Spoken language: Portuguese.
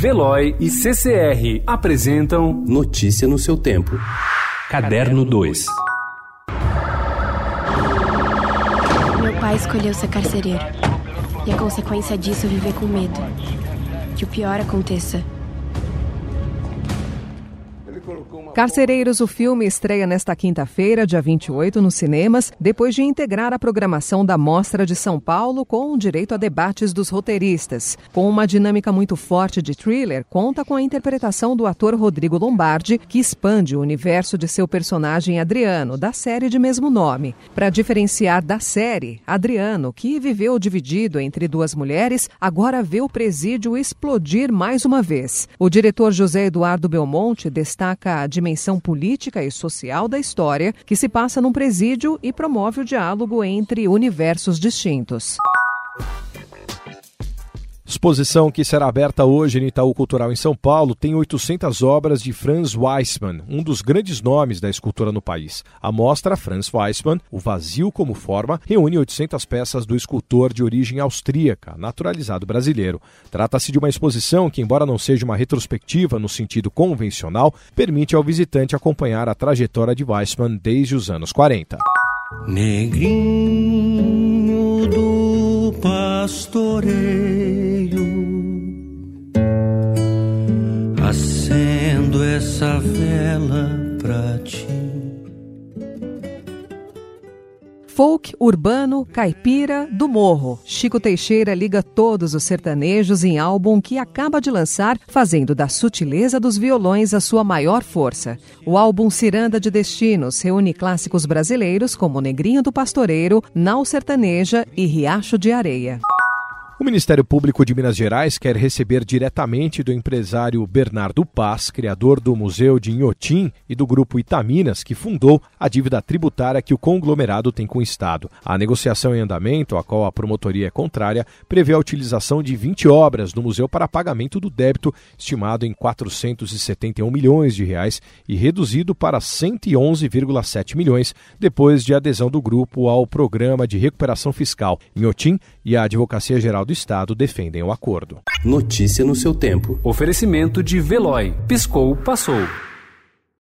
Veloy e CCR apresentam Notícia no seu tempo. Caderno 2. Meu pai escolheu ser carcereiro. E a consequência disso é viver com medo. Que o pior aconteça. Carcereiros, o filme estreia nesta quinta-feira, dia 28, nos cinemas, depois de integrar a programação da Mostra de São Paulo com direito a debates dos roteiristas. Com uma dinâmica muito forte de thriller, conta com a interpretação do ator Rodrigo Lombardi, que expande o universo de seu personagem Adriano, da série de mesmo nome. Para diferenciar da série, Adriano, que viveu dividido entre duas mulheres, agora vê o presídio explodir mais uma vez. O diretor José Eduardo Belmonte destaca a dimensão política e social da história que se passa num presídio e promove o diálogo entre universos distintos. Exposição que será aberta hoje no Itaú Cultural em São Paulo tem 800 obras de Franz Weissmann, um dos grandes nomes da escultura no país. A mostra Franz Weissmann, O Vazio como Forma, reúne 800 peças do escultor de origem austríaca, naturalizado brasileiro. Trata-se de uma exposição que, embora não seja uma retrospectiva no sentido convencional, permite ao visitante acompanhar a trajetória de Weissmann desde os anos 40. Negrinho pastoreio, acendo essa vela pra ti. Folk, urbano, caipira, do morro. Chico Teixeira liga todos os sertanejos em álbum que acaba de lançar, fazendo da sutileza dos violões a sua maior força. O álbum Ciranda de Destinos reúne clássicos brasileiros como Negrinho do Pastoreiro, Nau Sertaneja e Riacho de Areia. O Ministério Público de Minas Gerais quer receber diretamente do empresário Bernardo Paz, criador do Museu de Inhotim e do grupo Itaminas, que fundou a dívida tributária que o conglomerado tem com o Estado. A negociação em andamento, a qual a promotoria é contrária, prevê a utilização de 20 obras do museu para pagamento do débito, estimado em 471 milhões de reais e reduzido para 111,7 milhões depois de adesão do grupo ao programa de recuperação fiscal. Inhotim e a Advocacia Geral do Estado defendem o acordo. Notícia no seu tempo. Oferecimento de Veloy. Piscou, passou.